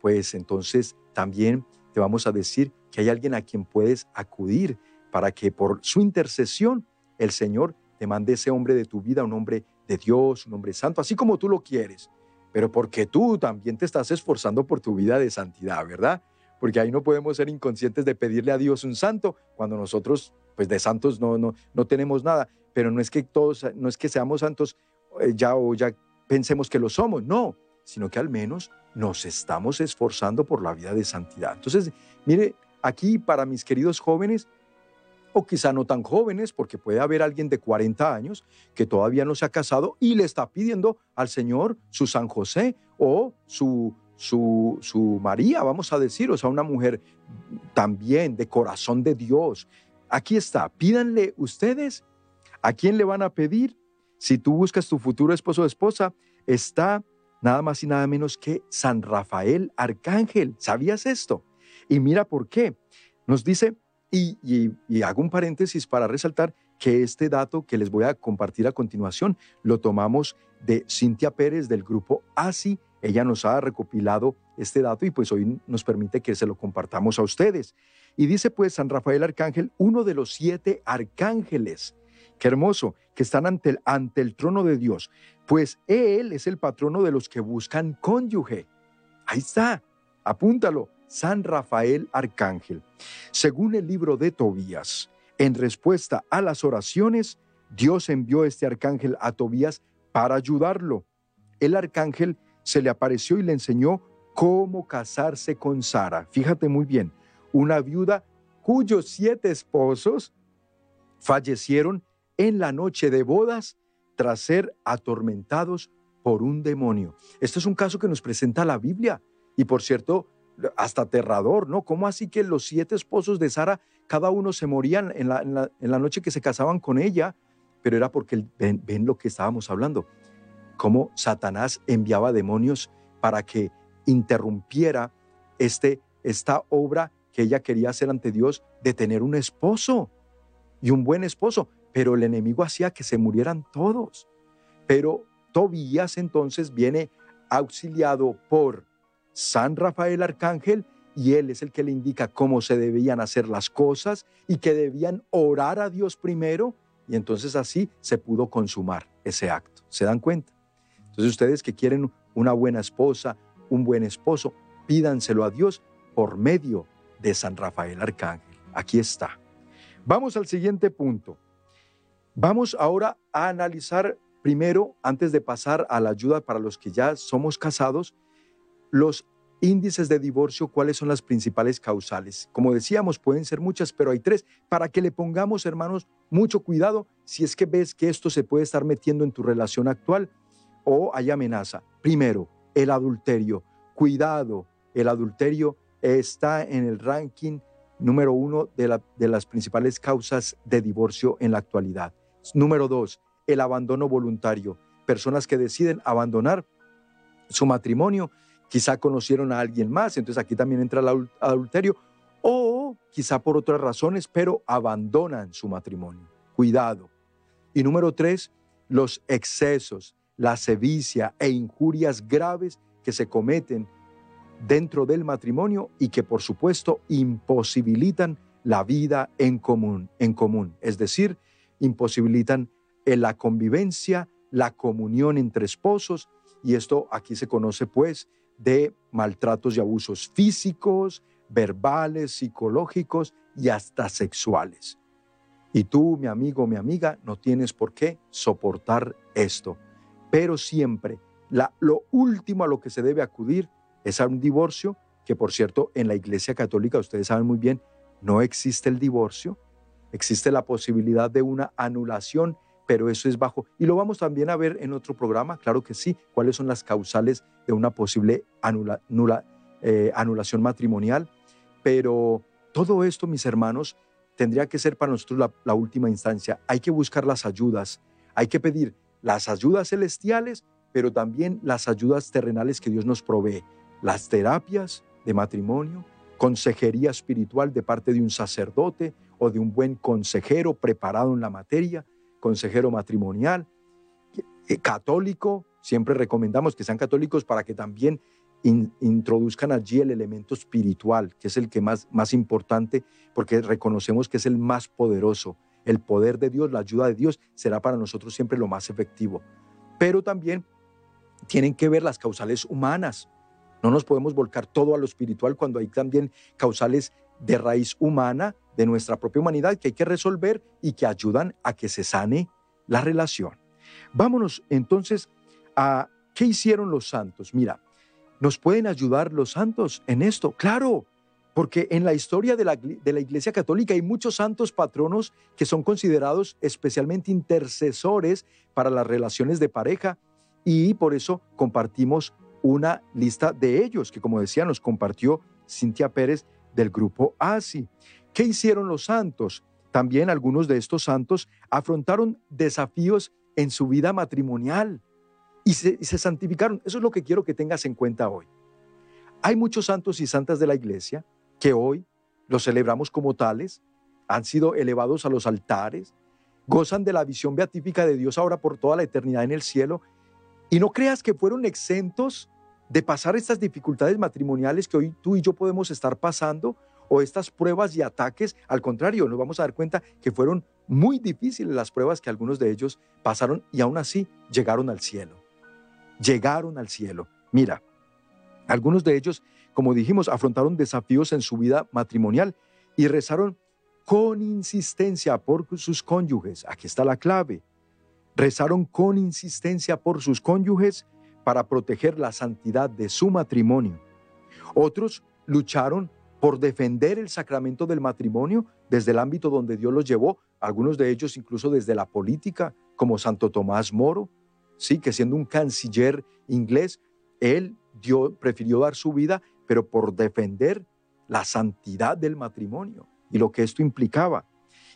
pues entonces también te vamos a decir que hay alguien a quien puedes acudir para que por su intercesión el Señor te mande ese hombre de tu vida, un hombre de Dios, un hombre santo, así como tú lo quieres, pero porque tú también te estás esforzando por tu vida de santidad, ¿verdad? Porque ahí no podemos ser inconscientes de pedirle a Dios un santo cuando nosotros, pues de santos no, no, no tenemos nada. Pero no es que todos, no es que seamos santos eh, ya o ya pensemos que lo somos, no, sino que al menos nos estamos esforzando por la vida de santidad. Entonces, mire, aquí para mis queridos jóvenes, o quizá no tan jóvenes, porque puede haber alguien de 40 años que todavía no se ha casado y le está pidiendo al Señor su San José o su, su, su María, vamos a decir, o sea, una mujer también de corazón de Dios. Aquí está, pídanle ustedes a quién le van a pedir si tú buscas tu futuro esposo o esposa, está nada más y nada menos que San Rafael Arcángel. ¿Sabías esto? Y mira por qué. Nos dice, y, y, hago un paréntesis para resaltar que este dato que les voy a compartir a continuación lo tomamos de Cintia Pérez del grupo ASI. Ella nos ha recopilado este dato y pues hoy nos permite que se lo compartamos a ustedes. Y dice pues San Rafael Arcángel, uno de los siete arcángeles Qué hermoso, que están ante el, ante el trono de Dios, pues Él es el patrono de los que buscan cónyuge. Ahí está, apúntalo, San Rafael Arcángel. Según el libro de Tobías, en respuesta a las oraciones, Dios envió este arcángel a Tobías para ayudarlo. El arcángel se le apareció y le enseñó cómo casarse con Sara. Fíjate muy bien, una viuda cuyos siete esposos fallecieron en la noche de bodas tras ser atormentados por un demonio. Esto es un caso que nos presenta la Biblia y por cierto, hasta aterrador, ¿no? ¿Cómo así que los siete esposos de Sara, cada uno se morían en la, noche que se casaban con ella? Pero era porque ven, ven lo que estábamos hablando, cómo Satanás enviaba demonios para que interrumpiera este, esta obra que ella quería hacer ante Dios de tener un esposo y un buen esposo pero el enemigo hacía que se murieran todos. Pero Tobías entonces viene auxiliado por San Rafael Arcángel y él es el que le indica cómo se debían hacer las cosas y que debían orar a Dios primero y entonces así se pudo consumar ese acto. ¿Se dan cuenta? Entonces ustedes que quieren una buena esposa, un buen esposo, pídanselo a Dios por medio de San Rafael Arcángel. Aquí está. Vamos al siguiente punto. Vamos ahora a analizar primero, antes de pasar a la ayuda para los que ya somos casados, los índices de divorcio, cuáles son las principales causales. Como decíamos, pueden ser muchas, pero hay tres, para que le pongamos, hermanos, mucho cuidado si es que ves que esto se puede estar metiendo en tu relación actual o hay amenaza. Primero, el adulterio. Cuidado, el adulterio está en el ranking número uno de, de las principales causas de divorcio en la actualidad. Número dos, el abandono voluntario. Personas que deciden abandonar su matrimonio, quizá conocieron a alguien más, entonces aquí también entra el adulterio, o quizá por otras razones, pero abandonan su matrimonio. Cuidado. Y número tres, los excesos, la sevicia e injurias graves que se cometen dentro del matrimonio y que por supuesto imposibilitan la vida en común, en común, es decir, imposibilitan la convivencia, la comunión entre esposos y esto aquí se conoce pues de maltratos y abusos físicos, verbales, psicológicos y hasta sexuales. Y tú, mi amigo, mi amiga, no tienes por qué soportar esto. Pero siempre, lo último a lo que se debe acudir es a un divorcio, que por cierto, en la Iglesia Católica, ustedes saben muy bien, no existe el divorcio, existe la posibilidad de una anulación, pero eso es bajo. Y lo vamos también a ver en otro programa, claro que sí, cuáles son las causales de una posible eh, anulación matrimonial. Pero todo esto, mis hermanos, tendría que ser para nosotros la última instancia. Hay que buscar las ayudas, hay que pedir las ayudas celestiales, pero también las ayudas terrenales que Dios nos provee las terapias de matrimonio, consejería espiritual de parte de un sacerdote o de un buen consejero preparado en la materia, consejero matrimonial, eh, católico, siempre recomendamos que sean católicos para que también introduzcan allí el elemento espiritual, que es el que más, más importante, porque reconocemos que es el más poderoso. El poder de Dios, la ayuda de Dios será para nosotros siempre lo más efectivo. Pero también tienen que ver las causales humanas, no nos podemos volcar todo a lo espiritual cuando hay también causales de raíz humana, de nuestra propia humanidad, que hay que resolver y que ayudan a que se sane la relación. Vámonos entonces a qué hicieron los santos. Mira, ¿nos pueden ayudar los santos en esto? Claro, porque en la historia de la, de la, Iglesia Católica hay muchos santos patronos que son considerados especialmente intercesores para las relaciones de pareja y por eso compartimos una lista de ellos, que como decía nos compartió Cintia Pérez del grupo ASI. ¿Qué hicieron los santos? También algunos de estos santos afrontaron desafíos en su vida matrimonial y se, y se, santificaron. Eso es lo que quiero que tengas en cuenta hoy. Hay muchos santos y santas de la iglesia que hoy los celebramos como tales, han sido elevados a los altares, gozan de la visión beatífica de Dios ahora por toda la eternidad en el cielo. Y no creas que fueron exentos de pasar estas dificultades matrimoniales que hoy tú y yo podemos estar pasando o estas pruebas y ataques. Al contrario, nos vamos a dar cuenta que fueron muy difíciles las pruebas que algunos de ellos pasaron y aún así llegaron al cielo. Llegaron al cielo. Mira, algunos de ellos, como dijimos, afrontaron desafíos en su vida matrimonial y rezaron con insistencia por sus cónyuges. Aquí está la clave. Rezaron con insistencia por sus cónyuges para proteger la santidad de su matrimonio. Otros lucharon por defender el sacramento del matrimonio desde el ámbito donde Dios los llevó, algunos de ellos incluso desde la política, como Santo Tomás Moro, sí, que siendo un canciller inglés, él prefirió dar su vida, pero por defender la santidad del matrimonio y lo que esto implicaba.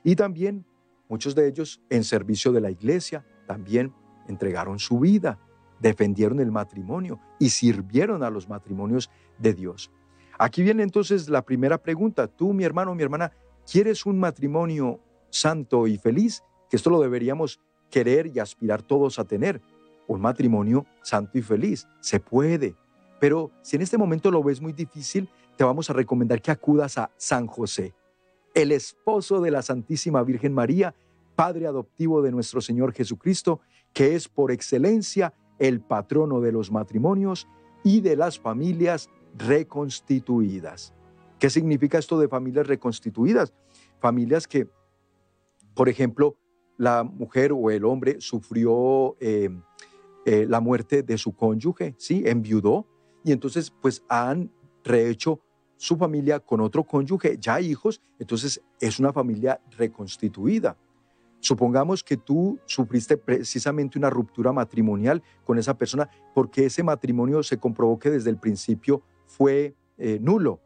Y también muchos de ellos en servicio de la iglesia también entregaron su vida defendieron el matrimonio y sirvieron a los matrimonios de Dios. Aquí viene entonces la primera pregunta. Tú, mi hermano, mi hermana, ¿quieres un matrimonio santo y feliz? Que esto lo deberíamos querer y aspirar todos a tener. Un matrimonio santo y feliz. Se puede. Pero si en este momento lo ves muy difícil, te vamos a recomendar que acudas a San José, el esposo de la Santísima Virgen María, Padre adoptivo de nuestro Señor Jesucristo, que es por excelencia el patrono de los matrimonios y de las familias reconstituidas. ¿Qué significa esto de familias reconstituidas? Familias que, por ejemplo, la mujer o el hombre sufrió eh, eh, la muerte de su cónyuge, ¿sí? Enviudó y entonces pues han rehecho su familia con otro cónyuge, ya hijos, entonces es una familia reconstituida. Supongamos que tú sufriste precisamente una ruptura matrimonial con esa persona porque ese matrimonio se comprobó que desde el principio fue eh, nulo,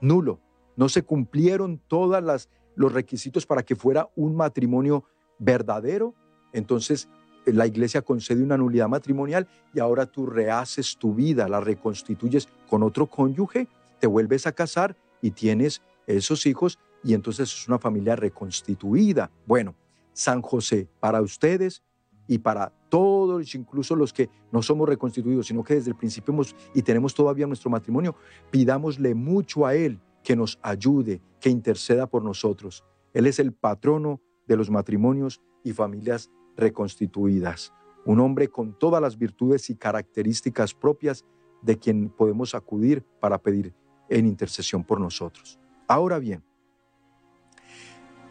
nulo. No se cumplieron todos los requisitos para que fuera un matrimonio verdadero. Entonces, la iglesia concede una nulidad matrimonial y ahora tú rehaces tu vida, la reconstituyes con otro cónyuge, te vuelves a casar y tienes esos hijos y entonces es una familia reconstituida. Bueno, San José, para ustedes y para todos, incluso los que no somos reconstituidos, sino que desde el principio hemos, y tenemos todavía nuestro matrimonio, pidámosle mucho a Él que nos ayude, que interceda por nosotros. Él es el patrono de los matrimonios y familias reconstituidas, un hombre con todas las virtudes y características propias de quien podemos acudir para pedir en intercesión por nosotros. Ahora bien,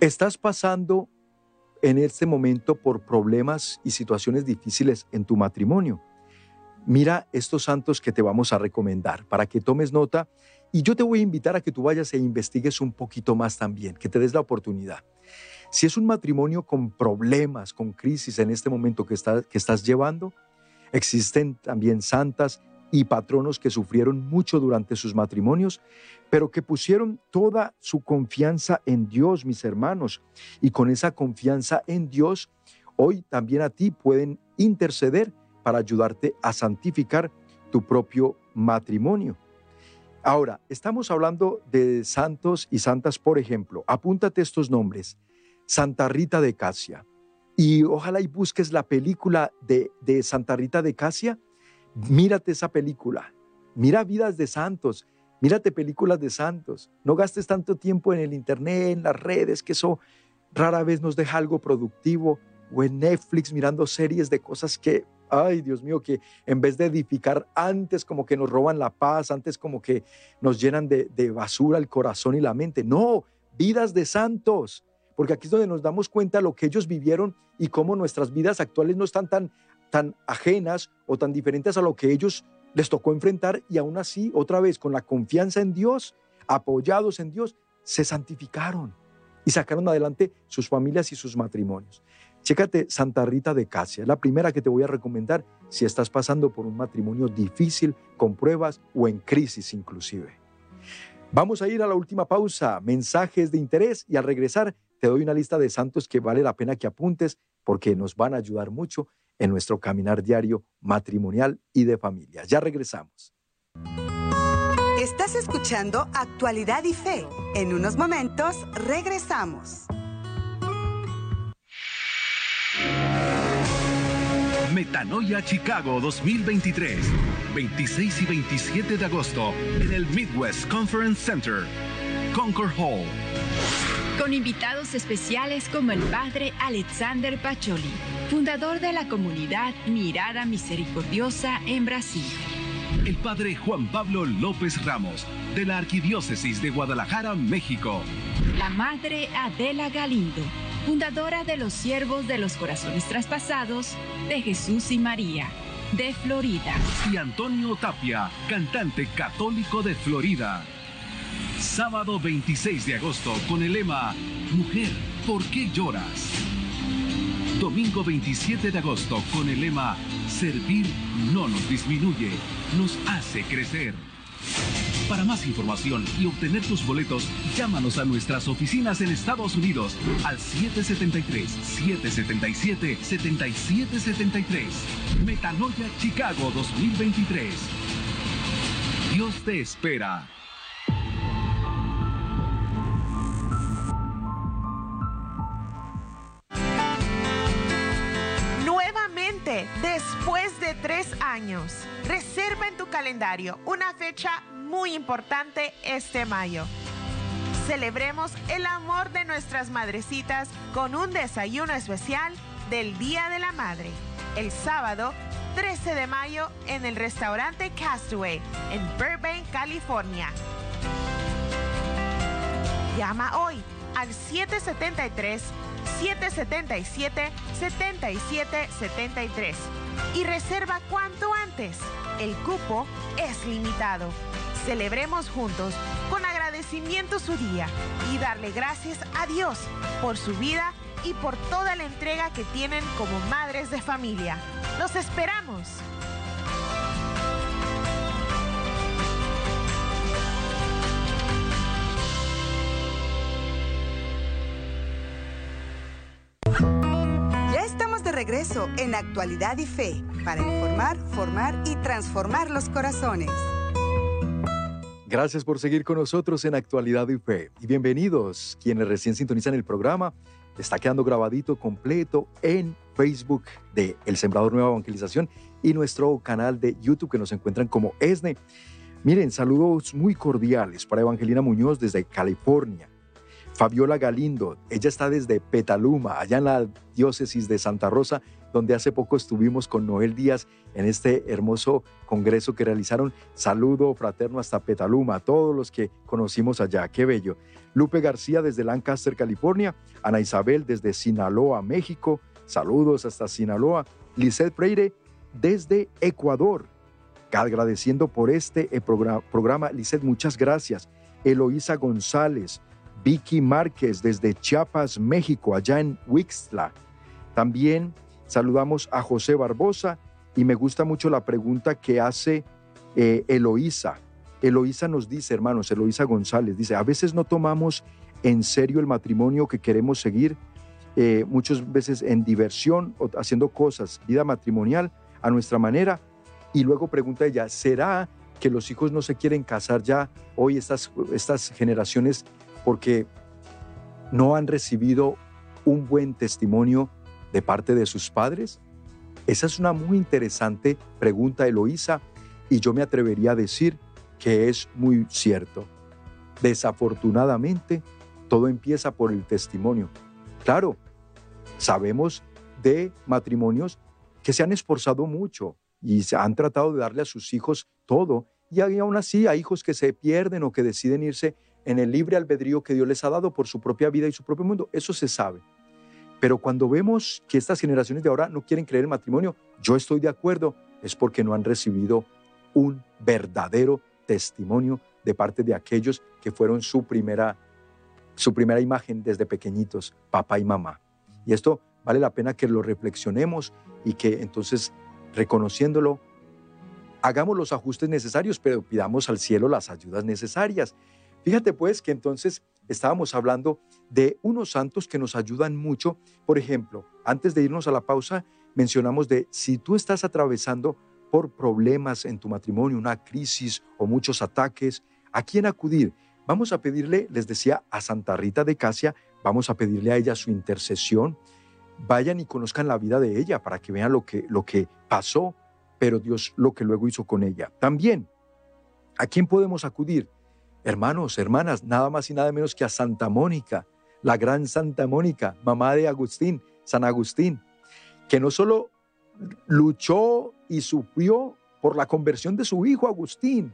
estás pasando en este momento por problemas y situaciones difíciles en tu matrimonio. Mira estos santos que te vamos a recomendar para que tomes nota y yo te voy a invitar a que tú vayas e investigues un poquito más también, que te des la oportunidad. Si es un matrimonio con problemas, con crisis en este momento que, que estás llevando, existen también santas y patronos que sufrieron mucho durante sus matrimonios, pero que pusieron toda su confianza en Dios, mis hermanos. Y con esa confianza en Dios, hoy también a ti pueden interceder para ayudarte a santificar tu propio matrimonio. Ahora, estamos hablando de santos y santas, por ejemplo, apúntate estos nombres. Santa Rita de Casia. Y ojalá y busques la película de, de Santa Rita de Casia. Mírate esa película. Mira vidas de santos. Mírate películas de santos. No gastes tanto tiempo en el internet, en las redes, que eso rara vez nos deja algo productivo. O en Netflix mirando series de cosas que, ay Dios mío, que en vez de edificar, antes como que nos roban la paz, antes como que nos llenan de, de basura el corazón y la mente. No, vidas de santos porque aquí es donde nos damos cuenta lo que ellos vivieron y cómo nuestras vidas actuales no están tan, tan ajenas o tan diferentes a lo que ellos les tocó enfrentar y aún así, otra vez, con la confianza en Dios, apoyados en Dios, se santificaron y sacaron adelante sus familias y sus matrimonios. Chécate Santa Rita de Casia, la primera que te voy a recomendar si estás pasando por un matrimonio difícil, con pruebas o en crisis inclusive. Vamos a ir a la última pausa, mensajes de interés y al regresar te doy una lista de santos que vale la pena que apuntes porque nos van a ayudar mucho en nuestro caminar diario matrimonial y de familia. Ya regresamos. Estás escuchando Actualidad y Fe. En unos momentos regresamos. Metanoia Chicago 2023, 26 y 27 de agosto en el Midwest Conference Center, Concord Hall con invitados especiales como el padre Alexander Pacholi, fundador de la comunidad Mirada Misericordiosa en Brasil. El padre Juan Pablo López Ramos, de la Arquidiócesis de Guadalajara, México. La madre Adela Galindo, fundadora de los Siervos de los Corazones Traspasados de Jesús y María, de Florida. Y Antonio Tapia, cantante católico de Florida. Sábado 26 de agosto con el lema Mujer, ¿por qué lloras? Domingo 27 de agosto con el lema Servir no nos disminuye, nos hace crecer. Para más información y obtener tus boletos, llámanos a nuestras oficinas en Estados Unidos al 773-777-7773. Metanoia Chicago 2023. Dios te espera. Después de tres años, reserva en tu calendario una fecha muy importante este mayo. Celebremos el amor de nuestras madrecitas con un desayuno especial del Día de la Madre, el sábado 13 de mayo en el restaurante Castaway en Burbank, California. Llama hoy al 773 777 7773 y reserva cuanto antes. El cupo es limitado. Celebremos juntos con agradecimiento su día y darle gracias a Dios por su vida y por toda la entrega que tienen como madres de familia. ¡Los esperamos! Regreso en Actualidad y Fe para informar, formar y transformar los corazones. Gracias por seguir con nosotros en Actualidad y Fe. Y bienvenidos quienes recién sintonizan el programa. Está quedando grabadito completo en Facebook de El Sembrador Nueva Evangelización y nuestro canal de YouTube que nos encuentran como ESNE. Miren, saludos muy cordiales para Evangelina Muñoz desde California. Fabiola Galindo, ella está desde Petaluma, allá en la diócesis de Santa Rosa, donde hace poco estuvimos con Noel Díaz en este hermoso congreso que realizaron. Saludo fraterno hasta Petaluma, a todos los que conocimos allá, qué bello. Lupe García desde Lancaster, California. Ana Isabel desde Sinaloa, México. Saludos hasta Sinaloa. Lizeth Freire desde Ecuador. Agradeciendo por este eh, programa, Lizeth, muchas gracias. Eloísa González, Vicky Márquez desde Chiapas, México, allá en Wixla. También saludamos a José Barbosa y me gusta mucho la pregunta que hace eh, Eloísa. Eloísa nos dice, hermanos, Eloísa González dice, a veces no tomamos en serio el matrimonio que queremos seguir, eh, muchas veces en diversión o haciendo cosas, vida matrimonial a nuestra manera. Y luego pregunta ella, ¿será que los hijos no se quieren casar ya hoy estas, estas generaciones porque no han recibido un buen testimonio de parte de sus padres? Esa es una muy interesante pregunta, Eloísa, y yo me atrevería a decir que es muy cierto. Desafortunadamente, todo empieza por el testimonio. Claro, sabemos de matrimonios que se han esforzado mucho y se han tratado de darle a sus hijos todo, y aún así hay hijos que se pierden o que deciden irse en el libre albedrío que Dios les ha dado por su propia vida y su propio mundo. Eso se sabe. Pero cuando vemos que estas generaciones de ahora no quieren creer el matrimonio, yo estoy de acuerdo, es porque no han recibido un verdadero testimonio de parte de aquellos que fueron su primera, su primera imagen desde pequeñitos, papá y mamá. Y esto vale la pena que lo reflexionemos y que entonces, reconociéndolo, hagamos los ajustes necesarios, pero pidamos al cielo las ayudas necesarias. Fíjate pues que entonces estábamos hablando de unos santos que nos ayudan mucho. Por ejemplo, antes de irnos a la pausa, mencionamos de si tú estás atravesando por problemas en tu matrimonio, una crisis o muchos ataques, ¿a quién acudir? Vamos a pedirle, les decía, a Santa Rita de Casia, vamos a pedirle a ella su intercesión. Vayan y conozcan la vida de ella para que vean lo que, lo que pasó, pero Dios lo que luego hizo con ella. También, ¿a quién podemos acudir? Hermanos, hermanas, nada más y nada menos que a Santa Mónica, la gran Santa Mónica, mamá de Agustín, San Agustín, que no solo luchó y sufrió por la conversión de su hijo Agustín,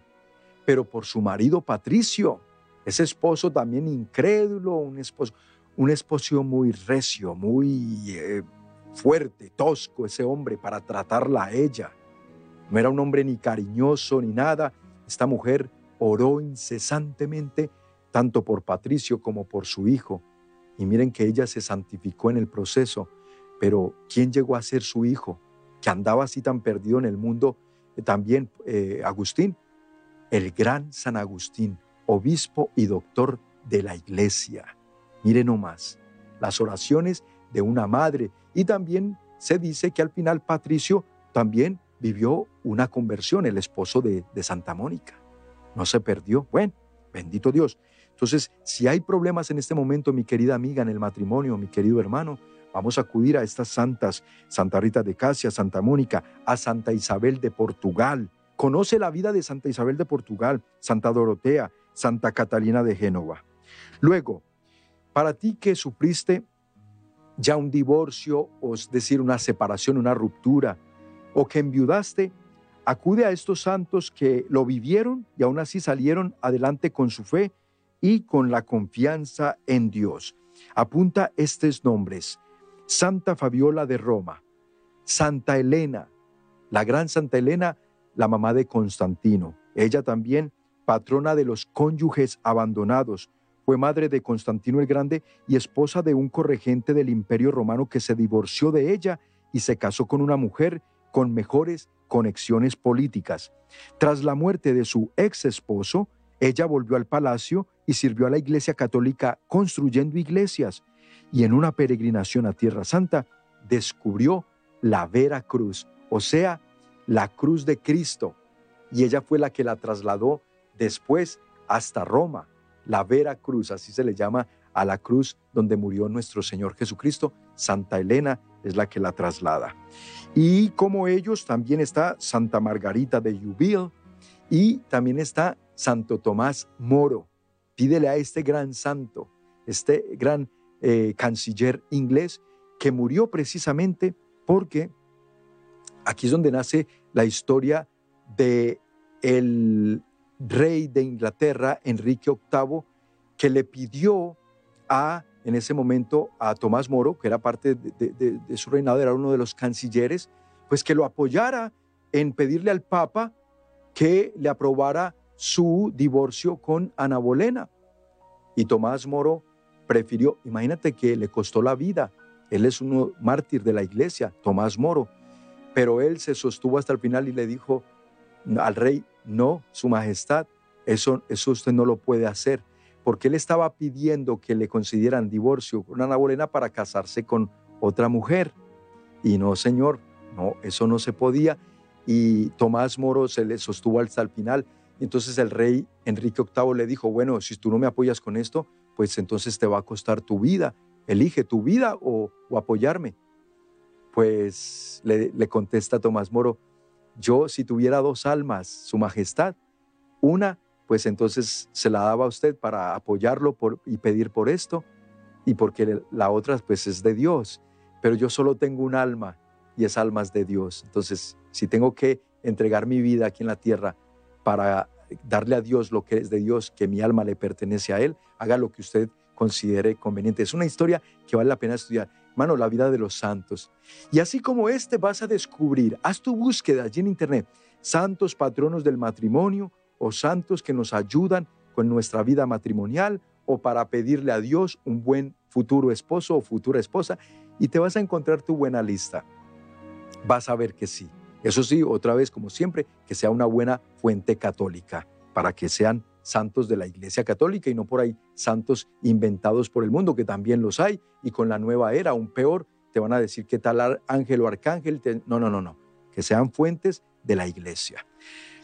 pero por su marido Patricio, ese esposo también incrédulo, un esposo, un esposo muy recio, muy eh, fuerte, tosco ese hombre para tratarla a ella. No era un hombre ni cariñoso ni nada. Esta mujer oró incesantemente tanto por Patricio como por su hijo. Y miren que ella se santificó en el proceso. Pero ¿quién llegó a ser su hijo? Que andaba así tan perdido en el mundo. Eh, también eh, Agustín, el gran San Agustín, obispo y doctor de la iglesia. Miren nomás, las oraciones de una madre. Y también se dice que al final Patricio también vivió una conversión, el esposo de, de Santa Mónica no se perdió. Bueno, bendito Dios. Entonces, si hay problemas en este momento, mi querida amiga, en el matrimonio, mi querido hermano, vamos a acudir a estas santas, Santa Rita de Casia, Santa Mónica, a Santa Isabel de Portugal. Conoce la vida de Santa Isabel de Portugal, Santa Dorotea, Santa Catalina de Génova. Luego, para ti que sufriste ya un divorcio, es decir, una separación, una ruptura, o que enviudaste, Acude a estos santos que lo vivieron y aún así salieron adelante con su fe y con la confianza en Dios. Apunta estos nombres. Santa Fabiola de Roma, Santa Elena, la gran Santa Elena, la mamá de Constantino. Ella también, patrona de los cónyuges abandonados, fue madre de Constantino el Grande y esposa de un corregente del Imperio Romano que se divorció de ella y se casó con una mujer con mejores conexiones políticas. Tras la muerte de su ex esposo, ella volvió al palacio y sirvió a la Iglesia Católica construyendo iglesias y en una peregrinación a Tierra Santa descubrió la Vera Cruz, o sea, la cruz de Cristo. Y ella fue la que la trasladó después hasta Roma, la Vera Cruz, así se le llama a la cruz donde murió nuestro Señor Jesucristo. Santa Elena es la que la traslada. Y como ellos también está Santa Margarita de Yubil y también está Santo Tomás Moro. Pídele a este gran santo, este gran eh, canciller inglés que murió precisamente porque aquí es donde nace la historia de el rey de Inglaterra, Enrique VIII, que le pidió a, en ese momento, a Tomás Moro, que era parte de, su reinado, era uno de los cancilleres, pues que lo apoyara en pedirle al Papa que le aprobara su divorcio con Ana Bolena. Y Tomás Moro prefirió, imagínate que le costó la vida, él es un mártir de la iglesia, Tomás Moro, pero él se sostuvo hasta el final y le dijo al rey, no, su majestad, eso, eso usted no lo puede hacer, porque él estaba pidiendo que le concedieran divorcio con Ana Bolena para casarse con otra mujer. Y no, señor, no, eso no se podía. Y Tomás Moro se le sostuvo hasta el final. Entonces el rey Enrique VIII le dijo, bueno, si tú no me apoyas con esto, pues entonces te va a costar tu vida. Elige tu vida o, apoyarme. Pues le contesta Tomás Moro, yo si tuviera dos almas, su majestad, una, pues entonces se la daba a usted para apoyarlo y pedir por esto, y porque la otra pues es de Dios, pero yo solo tengo un alma y es almas de Dios. Entonces, si tengo que entregar mi vida aquí en la tierra para darle a Dios lo que es de Dios, que mi alma le pertenece a Él, haga lo que usted considere conveniente. Es una historia que vale la pena estudiar. Hermano, la vida de los santos. Y así como este vas a descubrir, haz tu búsqueda allí en internet, santos patronos del matrimonio o santos que nos ayudan con nuestra vida matrimonial o para pedirle a Dios un buen futuro esposo o futura esposa y te vas a encontrar tu buena lista. Vas a ver que sí. Eso sí, otra vez, como siempre, que sea una buena fuente católica para que sean santos de la Iglesia Católica y no por ahí santos inventados por el mundo, que también los hay, y con la nueva era, aún peor, te van a decir qué tal ángel o arcángel. No, no, no, no, que sean fuentes de la Iglesia.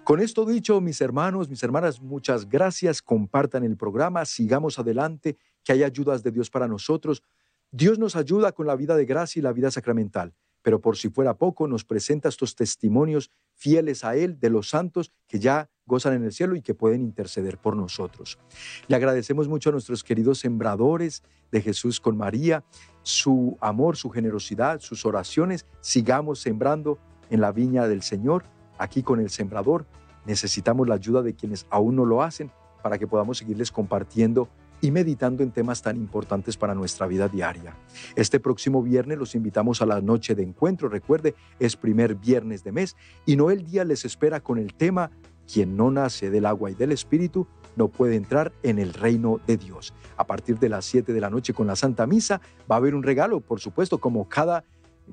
Con esto dicho, mis hermanos, mis hermanas, muchas gracias. Compartan el programa, sigamos adelante, que hay ayudas de Dios para nosotros. Dios nos ayuda con la vida de gracia y la vida sacramental pero por si fuera poco, nos presenta estos testimonios fieles a Él de los santos que ya gozan en el cielo y que pueden interceder por nosotros. Le agradecemos mucho a nuestros queridos sembradores de Jesús con María, su amor, su generosidad, sus oraciones. Sigamos sembrando en la viña del Señor, aquí con el sembrador. Necesitamos la ayuda de quienes aún no lo hacen para que podamos seguirles compartiendo y meditando en temas tan importantes para nuestra vida diaria. Este próximo viernes los invitamos a la noche de encuentro. Recuerde, es primer viernes de mes y Noel Día les espera con el tema Quien no nace del agua y del espíritu no puede entrar en el reino de Dios. A partir de las 7 de la noche con la Santa Misa va a haber un regalo, por supuesto, como cada,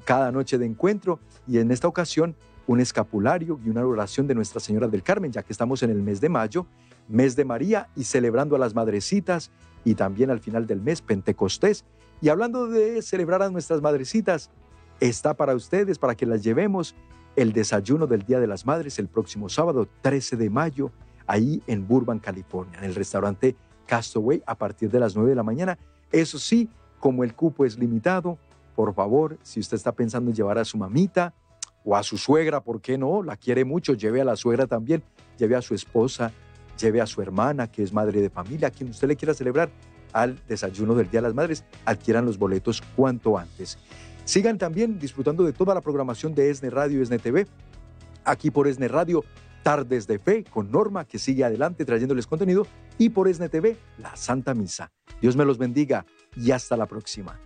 cada noche de encuentro y en esta ocasión un escapulario y una oración de Nuestra Señora del Carmen, ya que estamos en el mes de mayo mes de María y celebrando a las madrecitas y también al final del mes Pentecostés. Y hablando de celebrar a nuestras madrecitas, está para ustedes, para que las llevemos el desayuno del Día de las Madres el próximo sábado 13 de mayo, ahí en Burbank, California, en el restaurante Castaway a partir de las 9 de la mañana. Eso sí, como el cupo es limitado, por favor, si usted está pensando en llevar a su mamita o a su suegra, ¿por qué no? La quiere mucho, lleve a la suegra también, lleve a su esposa, lleve a su hermana, que es madre de familia, a quien usted le quiera celebrar al desayuno del Día de las Madres, adquieran los boletos cuanto antes. Sigan también disfrutando de toda la programación de ESNE Radio y ESNE TV, aquí por ESNE Radio, Tardes de Fe, con Norma, que sigue adelante trayéndoles contenido, y por ESNE TV, la Santa Misa. Dios me los bendiga y hasta la próxima.